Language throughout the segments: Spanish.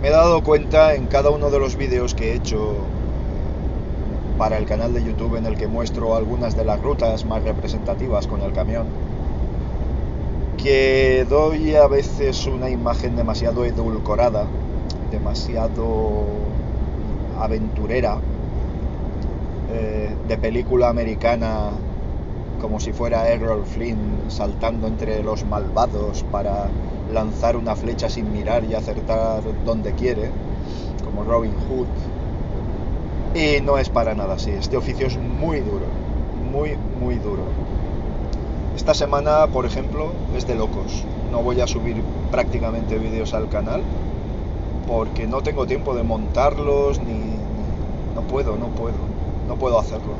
me he dado cuenta en cada uno de los vídeos que he hecho para el canal de YouTube en el que muestro algunas de las rutas más representativas con el camión, que doy a veces una imagen demasiado edulcorada, demasiado aventurera, eh, de película americana, como si fuera Errol Flynn saltando entre los malvados para lanzar una flecha sin mirar y acertar donde quiere, como Robin Hood. Y no es para nada así, este oficio es muy duro, muy, muy duro. Esta semana, por ejemplo, es de locos. No voy a subir prácticamente vídeos al canal porque no tengo tiempo de montarlos ni... No puedo, no puedo, no puedo hacerlo.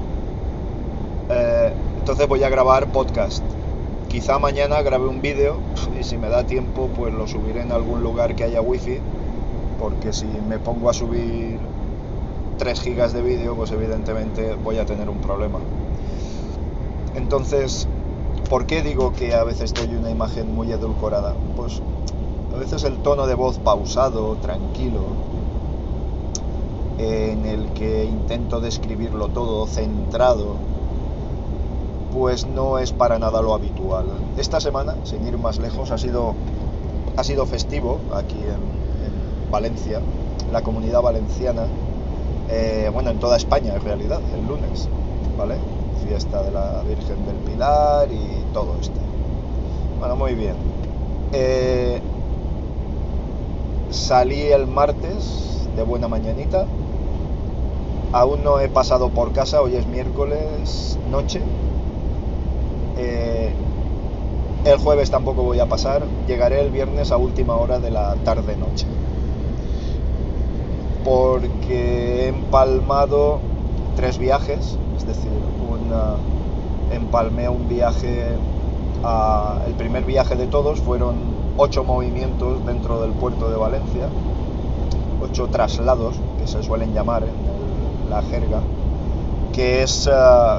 Eh, entonces voy a grabar podcast Quizá mañana grabe un vídeo y si me da tiempo pues lo subiré en algún lugar que haya wifi porque si me pongo a subir 3 gigas de vídeo pues evidentemente voy a tener un problema. Entonces, ¿por qué digo que a veces doy una imagen muy edulcorada? Pues a veces el tono de voz pausado, tranquilo, en el que intento describirlo todo centrado, pues no es para nada lo habitual. Esta semana, sin ir más lejos, ha sido, ha sido festivo aquí en, Valencia, la comunidad valenciana, eh, bueno, en toda España en realidad, el lunes, ¿vale? Fiesta de la Virgen del Pilar y todo esto. Bueno, muy bien. Eh, salí el martes de buena mañanita. Aún no he pasado por casa, hoy es miércoles noche, eh, el jueves tampoco voy a pasar, llegaré el viernes a última hora de la tarde-noche. Porque he empalmado tres viajes, es decir, empalmé un viaje, el primer viaje de todos fueron ocho movimientos dentro del puerto de Valencia, ocho traslados, que se suelen llamar en la jerga, que es eh,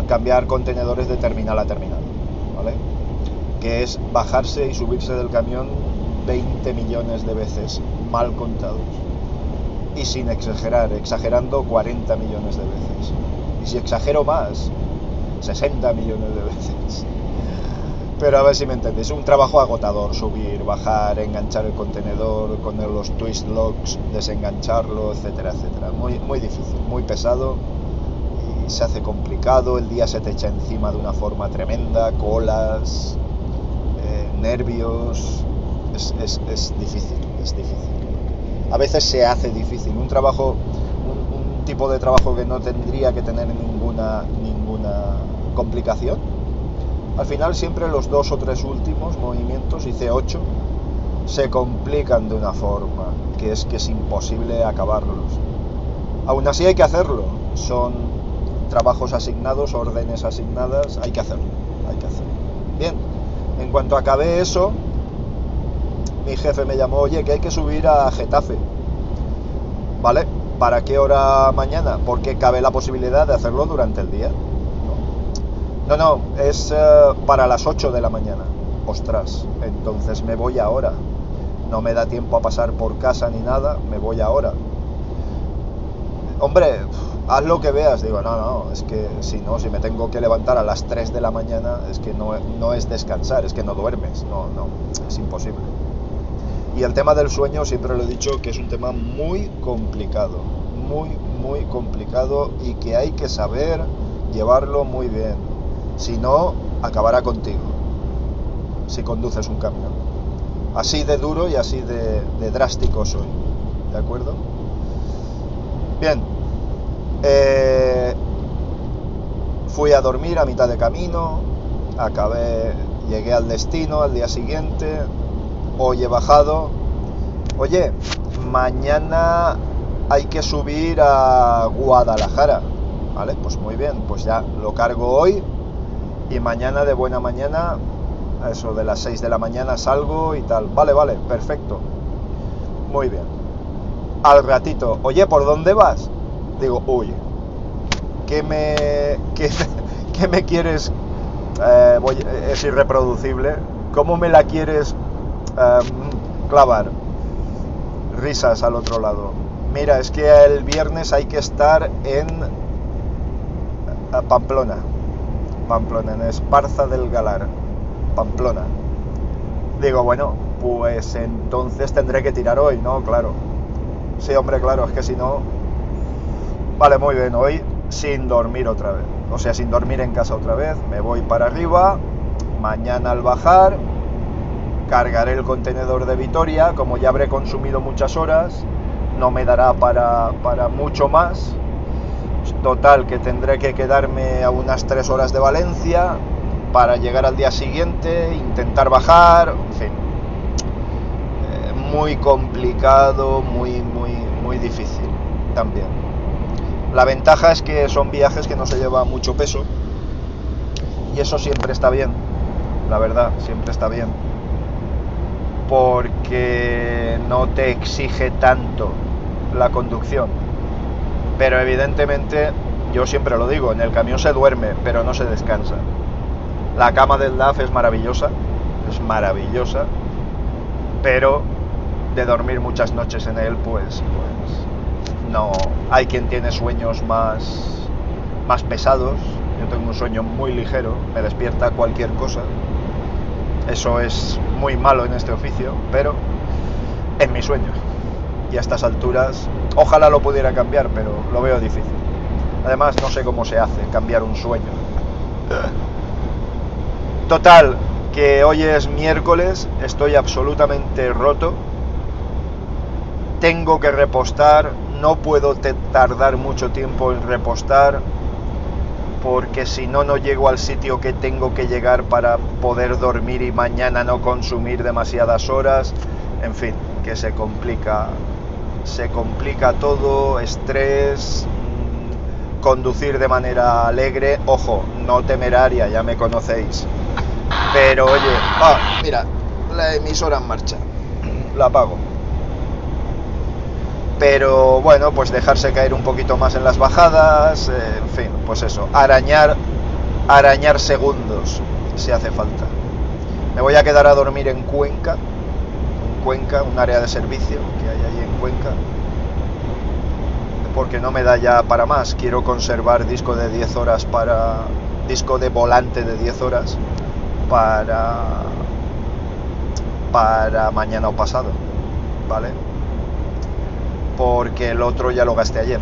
cambiar contenedores de terminal a terminal que es bajarse y subirse del camión 20 millones de veces, mal contados. Y sin exagerar, exagerando 40 millones de veces. Y si exagero más, 60 millones de veces. Pero a ver si me entendéis, un trabajo agotador, subir, bajar, enganchar el contenedor con los twist locks, desengancharlo, etcétera, etcétera. Muy, muy difícil, muy pesado se hace complicado, el día se te echa encima de una forma tremenda, colas, nervios, es, difícil, es difícil. A veces se hace difícil. Un trabajo, un, tipo de trabajo que no tendría que tener ninguna, ninguna complicación. Al final siempre los dos o tres últimos movimientos, hice ocho, se complican de una forma que es que es imposible acabarlos. Aún así hay que hacerlo. Son trabajos asignados, órdenes asignadas, hay que hacerlo, hay que hacerlo. Bien, en cuanto acabé eso, mi jefe me llamó, oye, que hay que subir a Getafe. ¿Vale? ¿Para qué hora mañana? Porque cabe la posibilidad de hacerlo durante el día. No, no, es eh, para las 8 de la mañana. Ostras, entonces me voy ahora. No me da tiempo a pasar por casa ni nada, me voy ahora. Hombre, haz lo que veas. Digo, no, no, es que si no, si me tengo que levantar a las 3 de la mañana, es que no, no es descansar, es que no duermes, no, no, es imposible. Y el tema del sueño, siempre lo he dicho, que es un tema muy complicado, muy, muy complicado y que hay que saber llevarlo muy bien. Si no, acabará contigo, si conduces un camión. Así de duro y así de, de drástico soy, ¿de acuerdo? Bien, eh, fui a dormir a mitad de camino, acabé, llegué al destino al día siguiente, hoy he bajado. Oye, mañana hay que subir a Guadalajara, ¿vale? Pues muy bien, pues ya lo cargo hoy y mañana de buena mañana, a eso de las 6 de la mañana salgo y tal. Vale, vale, perfecto. Muy bien. Al ratito, oye, ¿por dónde vas? Digo, uy, ¿qué me, qué, me quieres? Eh, es irreproducible. ¿Cómo me la quieres em, clavar? risas al otro lado. Mira, es que el viernes hay que estar en Pamplona. Pamplona, en Esparza del Galar. Pamplona. Digo, bueno, pues entonces tendré que tirar hoy, ¿no? Claro. Sí, hombre, claro, es que si no... Vale, muy bien, hoy sin dormir otra vez. O sea, sin dormir en casa otra vez. Me voy para arriba. Mañana al bajar cargaré el contenedor de Vitoria, como ya habré consumido muchas horas, no me dará para, para mucho más. Total, que tendré que quedarme a unas 3 horas de Valencia para llegar al día siguiente, intentar bajar, en fin. Eh, muy complicado, muy, muy, muy difícil también. La ventaja es que son viajes que no se lleva mucho peso y eso siempre está bien, la verdad, siempre está bien porque no te exige tanto la conducción. Pero evidentemente, yo siempre lo digo, en el camión se duerme, pero no se descansa. La cama del DAF es maravillosa, es maravillosa, pero de dormir muchas noches en él, pues, pues no. Hay quien tiene sueños más, más pesados. Yo tengo un sueño muy ligero, me despierta cualquier cosa eso es muy malo en este oficio, pero es mi sueño. Y a estas alturas, ojalá lo pudiera cambiar, pero lo veo difícil. Además, no sé cómo se hace cambiar un sueño. Total, que hoy es miércoles, estoy absolutamente roto. Tengo que repostar, no puedo tardar mucho tiempo en repostar porque si no, no llego al sitio que tengo que llegar para poder dormir y mañana no consumir demasiadas horas. En fin, que se complica, se complica todo, estrés, mm, conducir de manera alegre, ojo, no temeraria, ya me conocéis. Pero oye, mira, la emisora en marcha, la apago pero bueno, pues dejarse caer un poquito más en las bajadas, eh, en fin, pues eso, arañar, arañar segundos si hace falta. Me voy a quedar a dormir en Cuenca, en Cuenca, un área de servicio que hay ahí en Cuenca, porque no me da ya para más. Quiero conservar disco de 10 horas para disco de volante de 10 horas para para mañana o pasado, ¿vale? Porque el otro ya lo gasté ayer.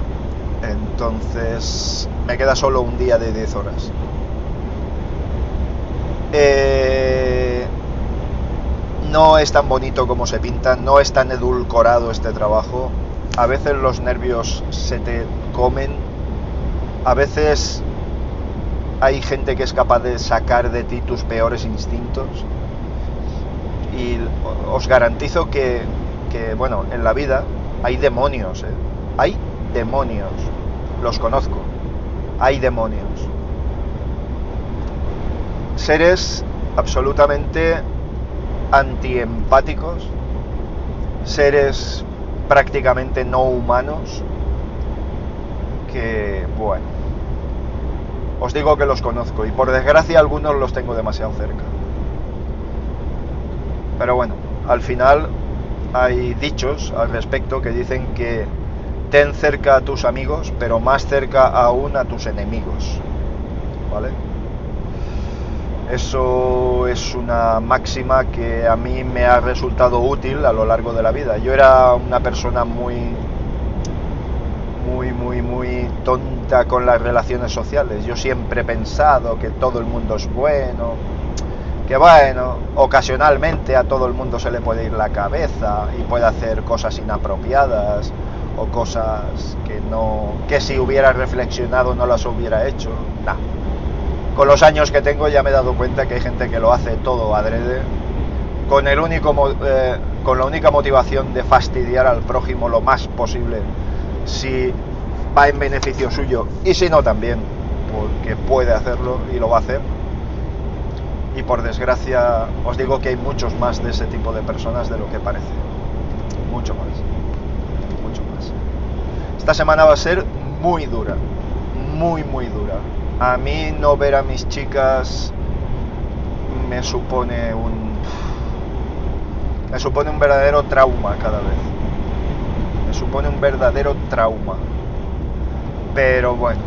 Entonces me queda solo un día de 10 horas. Eh, no es tan bonito como se pinta, no es tan edulcorado este trabajo. A veces los nervios se te comen, a veces hay gente que es capaz de sacar de ti tus peores instintos. Y os garantizo que, que bueno, en la vida hay demonios, ¿eh? Hay demonios. Los conozco. Hay demonios. Seres absolutamente antiempáticos. Seres prácticamente no humanos. Que, bueno. Os digo que los conozco y por desgracia algunos los tengo demasiado cerca. Pero bueno, al final hay dichos al respecto que dicen que ten cerca a tus amigos, pero más cerca aún a tus enemigos. ¿Vale? Eso es una máxima que a mí me ha resultado útil a lo largo de la vida. Yo era una persona muy, muy, muy, muy tonta con las relaciones sociales. Yo siempre he pensado que todo el mundo es bueno, que bueno, ocasionalmente a todo el mundo se le puede ir la cabeza y puede hacer cosas inapropiadas o cosas que no que si hubiera reflexionado no las hubiera hecho. Con los años que tengo ya me he dado cuenta que hay gente que lo hace todo adrede con el único eh, con la única motivación de fastidiar al prójimo lo más posible si va en beneficio suyo y si no también porque puede hacerlo y lo va a hacer y por desgracia os digo que hay muchos más de ese tipo de personas de lo que parece. Mucho más. Mucho más. Esta semana va a ser muy dura. Muy, muy dura. A mí no ver a mis chicas me supone un... Me supone un verdadero trauma cada vez. supone un verdadero trauma. Pero bueno,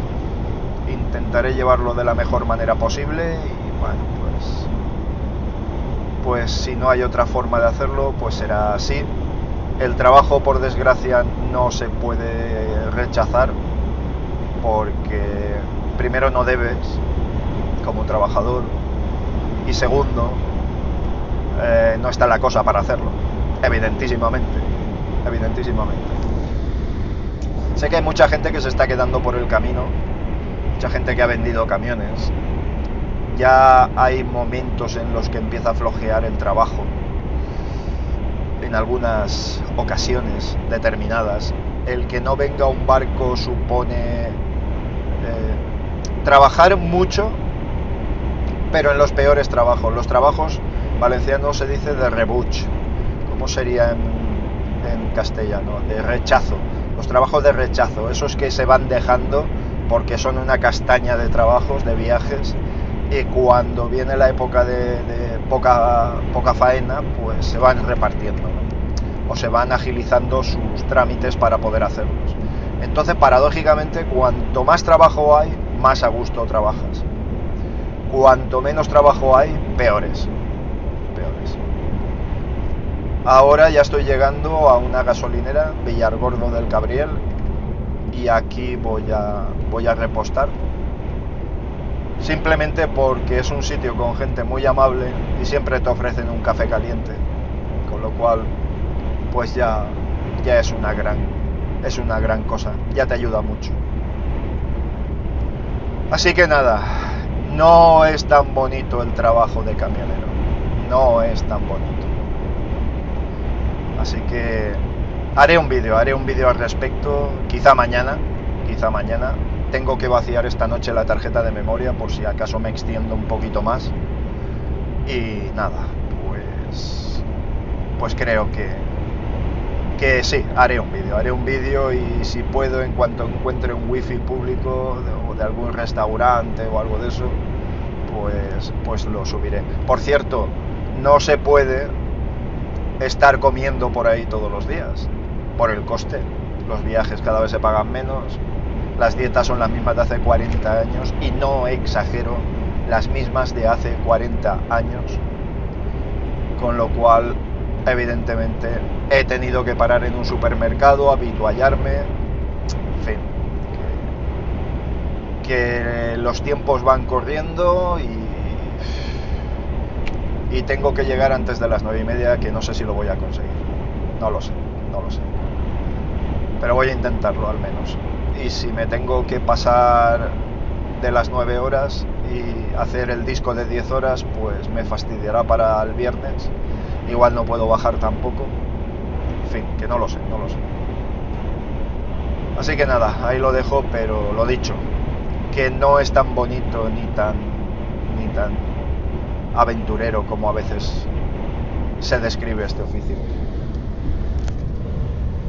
intentaré llevarlo de la mejor manera posible y bueno, pues pues si no hay otra forma de hacerlo, pues será así. El trabajo, por desgracia, no se puede rechazar porque primero no debes como trabajador y segundo eh, no está la cosa para hacerlo, evidentísimamente, evidentísimamente. Sé que hay mucha gente que se está quedando por el camino, mucha gente que ha vendido camiones, ya hay momentos en los que empieza a flojear el trabajo. En algunas ocasiones determinadas, el que no venga un barco supone eh, trabajar mucho, pero en los peores trabajos. Los trabajos valencianos se dice de rebuch. ¿Cómo sería en, en castellano? De rechazo. Los trabajos de rechazo, esos que se van dejando porque son una castaña de trabajos, de viajes, y cuando viene la época de, poca, poca faena, pues se van repartiendo o se van agilizando sus trámites para poder hacerlos. Entonces, paradójicamente, cuanto más trabajo hay, más a gusto trabajas. Cuanto menos trabajo hay, peores. Peores. Ahora ya estoy llegando a una gasolinera, Villargordo del Cabriel, y aquí voy a, voy a repostar simplemente porque es un sitio con gente muy amable y siempre te ofrecen un café caliente, con lo cual pues ya, ya es una gran es una gran cosa, ya te ayuda mucho. Así que nada, no es tan bonito el trabajo de camionero, no es tan bonito. Así que haré un vídeo, haré un vídeo al respecto, quizá mañana, quizá mañana, tengo que vaciar esta noche la tarjeta de memoria por si acaso me extiendo un poquito más. Y nada, pues pues creo que que sí, haré un vídeo, haré un vídeo y si puedo en cuanto encuentre un wifi público o de, algún restaurante o algo de eso, pues pues lo subiré. Por cierto, no se puede estar comiendo por ahí todos los días por el coste. Los viajes cada vez se pagan menos, las dietas son las mismas de hace 40 años y no exagero, las mismas de hace 40 años, con lo cual evidentemente he tenido que parar en un supermercado, habituallarme, en fin, que, los tiempos van corriendo y, y tengo que llegar antes de las 9 y media, que no sé si lo voy a conseguir, no lo sé, no lo sé, pero voy a intentarlo al menos y si me tengo que pasar de las 9 horas y hacer el disco de 10 horas, pues me fastidiará para el viernes. Igual no puedo bajar tampoco. En fin, que no lo sé, no lo sé. Así que nada, ahí lo dejo, pero lo dicho, que no es tan bonito ni tan ni tan aventurero como a veces se describe este oficio.